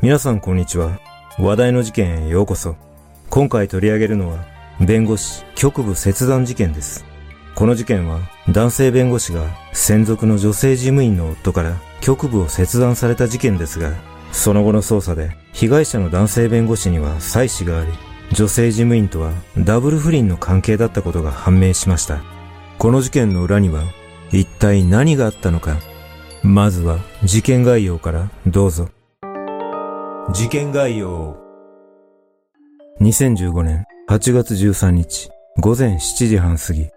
皆さんこんにちは。話題の事件へようこそ。今回取り上げるのは、弁護士局部切断事件です。この事件は、男性弁護士が専属の女性事務員の夫から局部を切断された事件ですが、その後の捜査で、被害者の男性弁護士には妻子があり、女性事務員とはダブル不倫の関係だったことが判明しました。この事件の裏には、一体何があったのか。まずは事件概要からどうぞ。事件概要。2015年8月13日午前7時半過ぎ、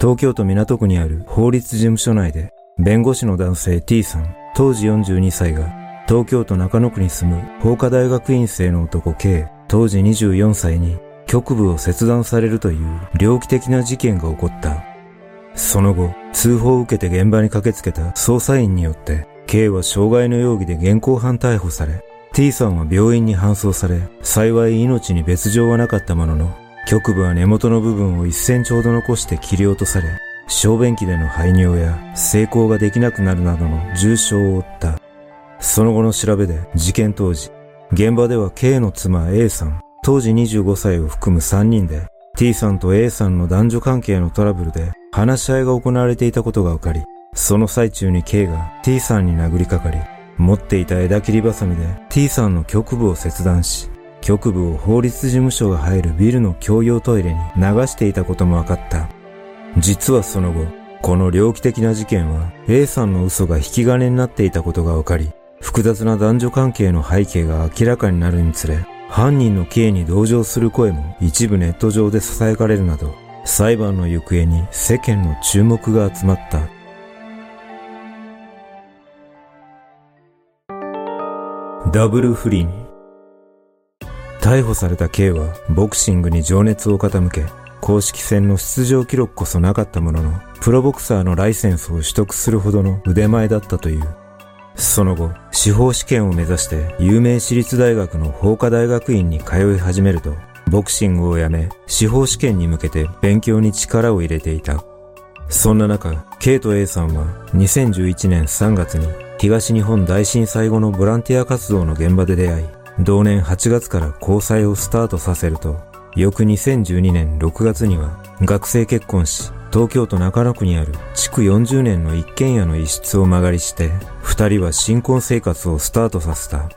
東京都港区にある法律事務所内で、弁護士の男性 T さん、当時42歳が、東京都中野区に住む法科大学院生の男 K、当時24歳に、局部を切断されるという猟奇的な事件が起こった。その後、通報を受けて現場に駆けつけた捜査員によって、K は傷害の容疑で現行犯逮捕され、T さんは病院に搬送され、幸い命に別状はなかったものの、局部は根元の部分を1センチほど残して切り落とされ、小便器での排尿や成功ができなくなるなどの重傷を負った。その後の調べで事件当時、現場では K の妻 A さん、当時25歳を含む3人で T さんと A さんの男女関係のトラブルで話し合いが行われていたことが分かり、その最中に K が T さんに殴りかかり、持っていた枝切りバサミで T さんの局部を切断し、局部を法律事務所が入るビルの共用トイレに流していたことも分かった。実はその後、この猟奇的な事件は A さんの嘘が引き金になっていたことが分かり、複雑な男女関係の背景が明らかになるにつれ、犯人の K に同情する声も一部ネット上で囁かれるなど、裁判の行方に世間の注目が集まった。ダブル不倫。逮捕された K はボクシングに情熱を傾け、公式戦の出場記録こそなかったものの、プロボクサーのライセンスを取得するほどの腕前だったという。その後、司法試験を目指して有名私立大学の法科大学院に通い始めると、ボクシングをやめ、司法試験に向けて勉強に力を入れていた。そんな中、K と A さんは2011年3月に東日本大震災後のボランティア活動の現場で出会い、同年8月から交際をスタートさせると、翌2012年6月には学生結婚し、東京都中野区にある築40年の一軒家の一室を間借りして、二人は新婚生活をスタートさせた。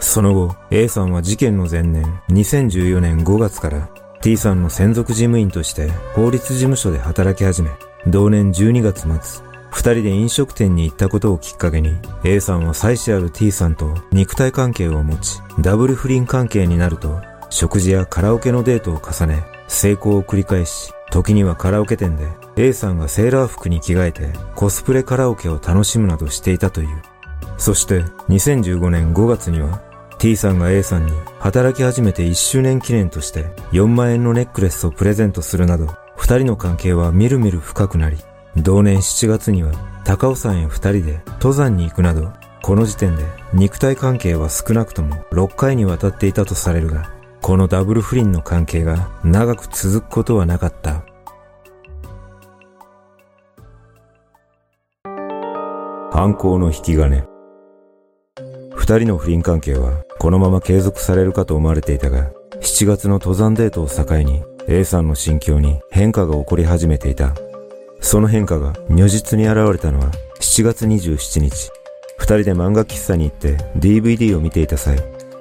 その後、A さんは事件の前年、2014年5月から T さんの専属事務員として法律事務所で働き始め、同年12月末、二人で飲食店に行ったことをきっかけに、A さんは妻子ある T さんと肉体関係を持ち、ダブル不倫関係になると、食事やカラオケのデートを重ね、成功を繰り返し、時にはカラオケ店で A さんがセーラー服に着替えてコスプレカラオケを楽しむなどしていたという。そして2015年5月には T さんが A さんに働き始めて1周年記念として4万円のネックレスをプレゼントするなど、二人の関係はみるみる深くなり、同年7月には高尾山へ二人で登山に行くなど、この時点で肉体関係は少なくとも6回にわたっていたとされるが、このダブル不倫の関係が長く続くことはなかった。犯行の引き金。二人の不倫関係はこのまま継続されるかと思われていたが、7月の登山デートを境に A さんの心境に変化が起こり始めていた。その変化が如実に現れたのは7月27日。二人で漫画喫茶に行って DVD を見ていた際、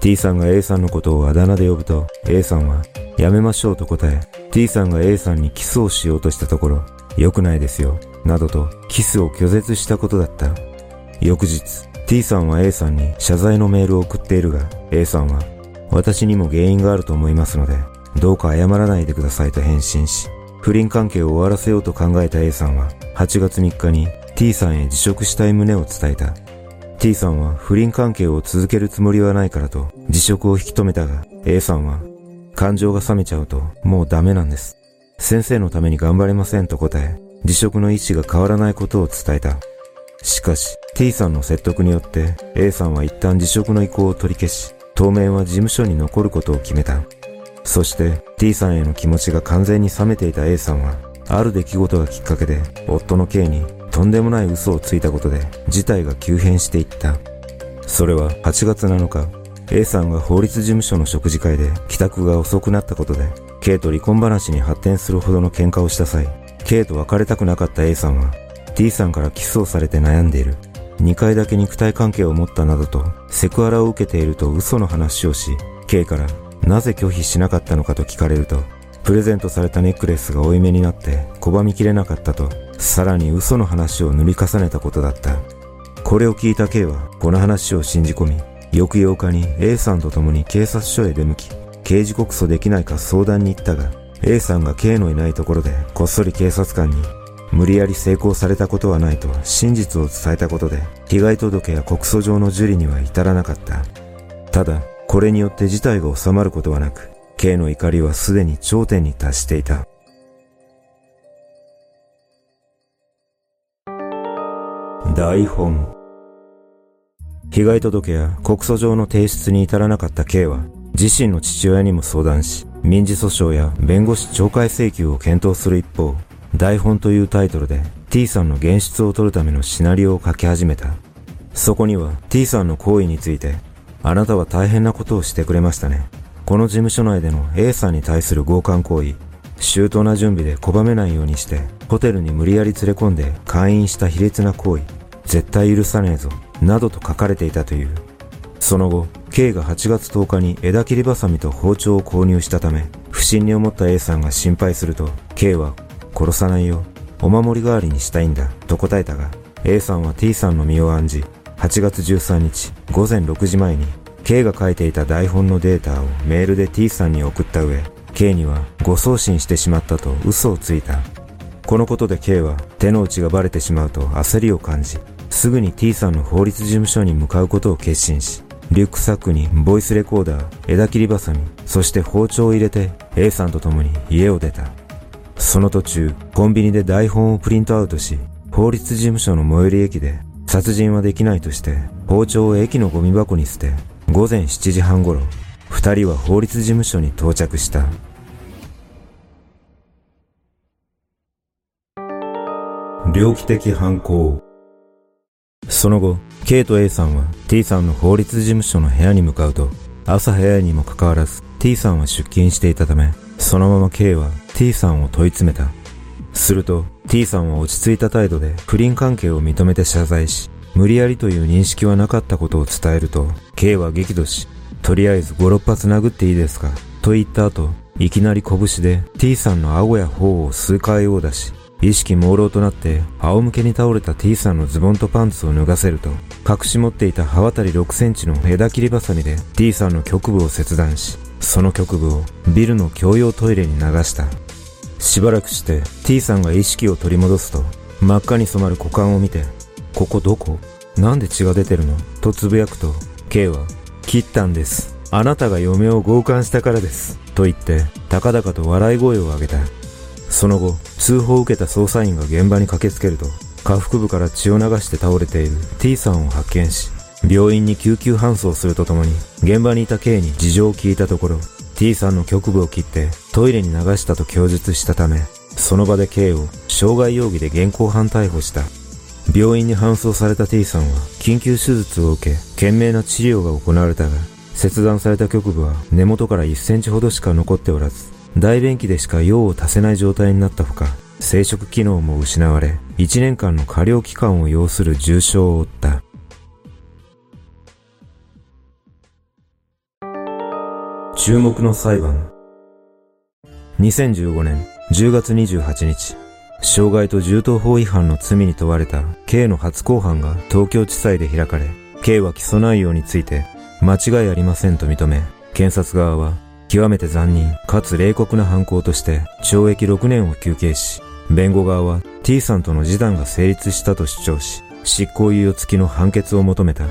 T さんが A さんのことをあだ名で呼ぶと A さんはやめましょうと答え、T さんが A さんにキスをしようとしたところ、良くないですよ、などとキスを拒絶したことだった。翌日、T さんは A さんに謝罪のメールを送っているが、A さんは、私にも原因があると思いますので、どうか謝らないでくださいと返信し、不倫関係を終わらせようと考えた A さんは、8月3日に T さんへ辞職したい旨を伝えた。T さんは不倫関係を続けるつもりはないからと辞職を引き止めたが、A さんは、感情が冷めちゃうともうダメなんです。先生のために頑張れませんと答え、辞職の意思が変わらないことを伝えた。しかし、T さんの説得によって A さんは一旦辞職の意向を取り消し、当面は事務所に残ることを決めた。そして T さんへの気持ちが完全に冷めていた A さんは、ある出来事がきっかけで夫の K にとんでもない嘘をついたことで事態が急変していった。それは8月7日、A さんが法律事務所の食事会で帰宅が遅くなったことで、K と離婚話に発展するほどの喧嘩をした際、K と別れたくなかった A さんは、T さんからキスをされて悩んでいる。2回だけ肉体関係を持ったなどと、セクハラを受けていると嘘の話をし、K からなぜ拒否しなかったのかと聞かれると、プレゼントされたネックレスが負い目になって拒みきれなかったと、さらに嘘の話を塗り重ねたことだった。これを聞いた K は、この話を信じ込み、翌8日に A さんと共に警察署へ出向き、刑事告訴できないか相談に行ったが、A さんが K のいないところでこっそり警察官に無理やり成功されたことはないと真実を伝えたことで被害届や告訴状の受理には至らなかった。ただ、これによって事態が収まることはなく、K の怒りはすでに頂点に達していた。台本被害届や告訴状の提出に至らなかった K は自身の父親にも相談し、民事訴訟や弁護士懲戒請求を検討する一方、台本というタイトルで T さんの現出を取るためのシナリオを書き始めた。そこには T さんの行為について、あなたは大変なことをしてくれましたね。この事務所内での A さんに対する強姦行為、周到な準備で拒めないようにして、ホテルに無理やり連れ込んで会員した卑劣な行為、絶対許さねえぞ、などと書かれていたという。その後、K が8月10日に枝切りバサミと包丁を購入したため、不審に思った A さんが心配すると、K は、殺さないよ。お守り代わりにしたいんだ。と答えたが、A さんは T さんの身を案じ、8月13日午前6時前に、K が書いていた台本のデータをメールで T さんに送った上、K には誤送信してしまったと嘘をついた。このことで K は手の内がバレてしまうと焦りを感じ、すぐに T さんの法律事務所に向かうことを決心し、リュックサックにボイスレコーダー、枝切りバサミ、そして包丁を入れて A さんと共に家を出た。その途中、コンビニで台本をプリントアウトし、法律事務所の最寄り駅で殺人はできないとして包丁を駅のゴミ箱に捨て、午前7時半頃、二人は法律事務所に到着した。猟奇的犯行その後、K と A さんは T さんの法律事務所の部屋に向かうと、朝早いにもかかわらず T さんは出勤していたため、そのまま K は T さんを問い詰めた。すると T さんは落ち着いた態度で不倫関係を認めて謝罪し、無理やりという認識はなかったことを伝えると、K は激怒し、とりあえず5、6発殴っていいですかと言った後、いきなり拳で T さんの顎や頬を数回を出し、意識朦朧となって仰向けに倒れた T さんのズボンとパンツを脱がせると、隠し持っていた刃渡り6センチの枝切りバサミで T さんの局部を切断し、その局部をビルの共用トイレに流した。しばらくして T さんが意識を取り戻すと、真っ赤に染まる股間を見て、ここどこ？なんで血が出てるの？とつぶやくと、K は、切ったんです。あなたが嫁を強姦したからです。と言って、高々と笑い声を上げた。その後、通報を受けた捜査員が現場に駆けつけると、下腹部から血を流して倒れている T さんを発見し、病院に救急搬送するとともに、現場にいた K に事情を聞いたところ、T さんの局部を切ってトイレに流したと供述したため、その場で K を傷害容疑で現行犯逮捕した。病院に搬送された T さんは緊急手術を受け、懸命な治療が行われたが、切断された局部は根元から1センチほどしか残っておらず、大便器でしか用を足せない状態になったほか、生殖機能も失われ、1年間の過料期間を要する重傷を負った。注目の裁判。2015年10月28日、傷害と銃刀法違反の罪に問われた K の初公判が東京地裁で開かれ、K は起訴内容について間違いありませんと認め、検察側は極めて残忍かつ冷酷な犯行として懲役6年を求刑し、弁護側は T さんとの示談が成立したと主張し、執行猶予付きの判決を求めた。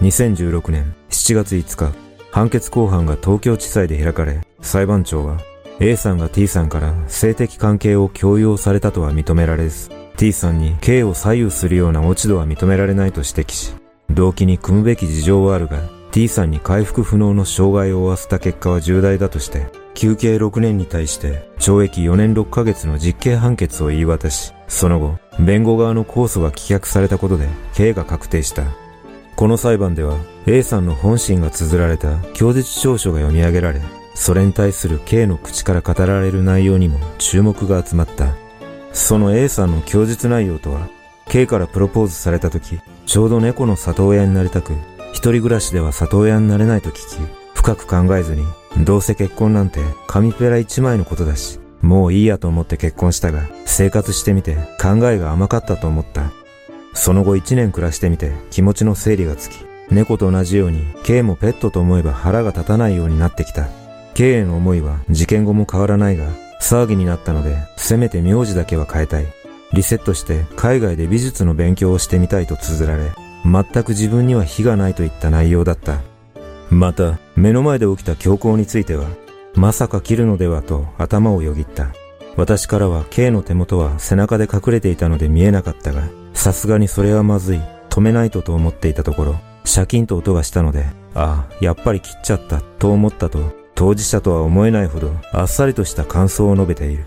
2016年7月5日、判決公判が東京地裁で開かれ、裁判長は A さんが T さんから性的関係を強要されたとは認められず、T さんに K を左右するような落ち度は認められないと指摘し、動機に組むべき事情はあるが、T さんに回復不能の障害を負わせた結果は重大だとして、休刑6年に対して懲役4年6ヶ月の実刑判決を言い渡し、その後、弁護側の控訴が棄却されたことで刑が確定した。この裁判では A さんの本心が綴られた供述調書が読み上げられ、それに対する K の口から語られる内容にも注目が集まった。その A さんの供述内容とは、K からプロポーズされた時、ちょうど猫の里親になりたく、一人暮らしでは里親になれないと聞き、深く考えずに、どうせ結婚なんて紙ペラ一枚のことだし、もういいやと思って結婚したが、生活してみて考えが甘かったと思った。その後一年暮らしてみて気持ちの整理がつき、猫と同じように K もペットと思えば腹が立たないようになってきた。K への思いは事件後も変わらないが、騒ぎになったので、せめて名字だけは変えたい。リセットして海外で美術の勉強をしてみたいと綴られ、全く自分には非がないといった内容だった。また、目の前で起きた強行については、まさか切るのではと頭をよぎった。私からは K の手元は背中で隠れていたので見えなかったが、さすがにそれはまずい、止めないとと思っていたところ、シャキンと音がしたので、ああ、やっぱり切っちゃったと思ったと、当事者とは思えないほどあっさりとした感想を述べている。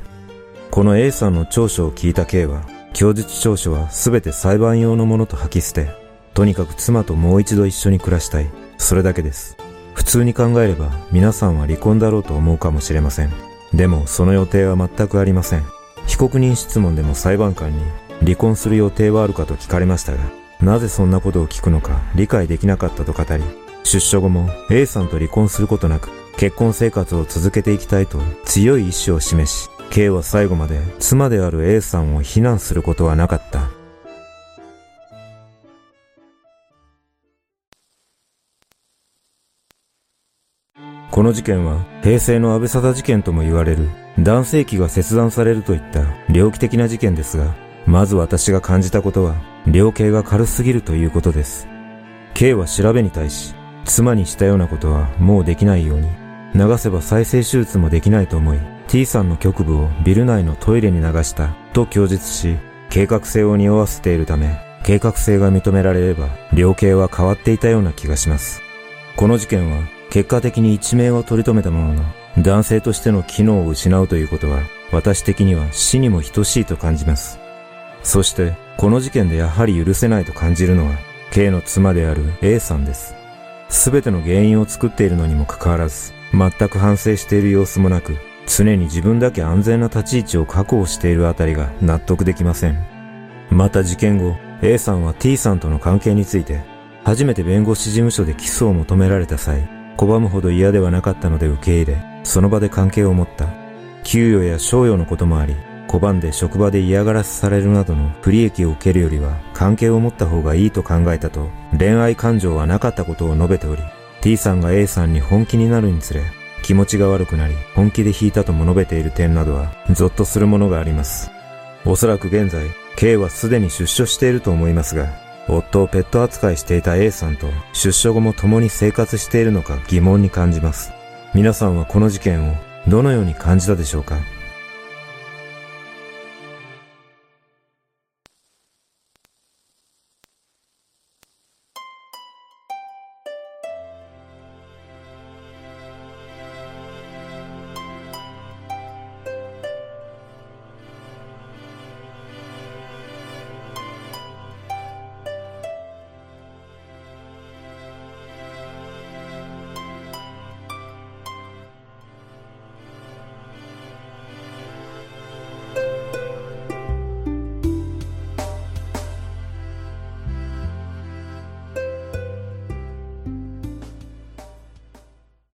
この A さんの調書を聞いた K は、供述調書は全て裁判用のものと吐き捨て、とにかく妻ともう一度一緒に暮らしたい。それだけです。普通に考えれば皆さんは離婚だろうと思うかもしれません。でもその予定は全くありません。被告人質問でも裁判官に離婚する予定はあるかと聞かれましたが、なぜそんなことを聞くのか理解できなかったと語り、出所後も A さんと離婚することなく結婚生活を続けていきたいと強い意志を示し、K は最後まで妻である A さんを非難することはなかった。この事件は平成の安倍貞事件とも言われる男性器が切断されるといった猟奇的な事件ですが、まず私が感じたことは、量刑が軽すぎるということです。K は調べに対し、妻にしたようなことはもうできないように、流せば再生手術もできないと思い、T さんの局部をビル内のトイレに流したと供述し、計画性を匂わせているため、計画性が認められれば、量刑は変わっていたような気がします。この事件は、結果的に一命を取り留めたものの、男性としての機能を失うということは、私的には死にも等しいと感じます。そして、この事件でやはり許せないと感じるのは、K の妻である A さんです。すべての原因を作っているのにもかかわらず、全く反省している様子もなく、常に自分だけ安全な立ち位置を確保しているあたりが納得できません。また事件後、A さんは T さんとの関係について、初めて弁護士事務所で起訴を求められた際、拒むほど嫌ではなかったので受け入れ、その場で関係を持った。給与や賞与のこともあり、拒んで職場で嫌がらせされるなどの不利益を受けるよりは関係を持った方がいいと考えたと恋愛感情はなかったことを述べており T さんが A さんに本気になるにつれ気持ちが悪くなり本気で引いたとも述べている点などはゾッとするものがあります。おそらく現在 K はすでに出所していると思いますが夫をペット扱いしていた A さんと出所後も共に生活しているのか疑問に感じます。皆さんはこの事件をどのように感じたでしょうか？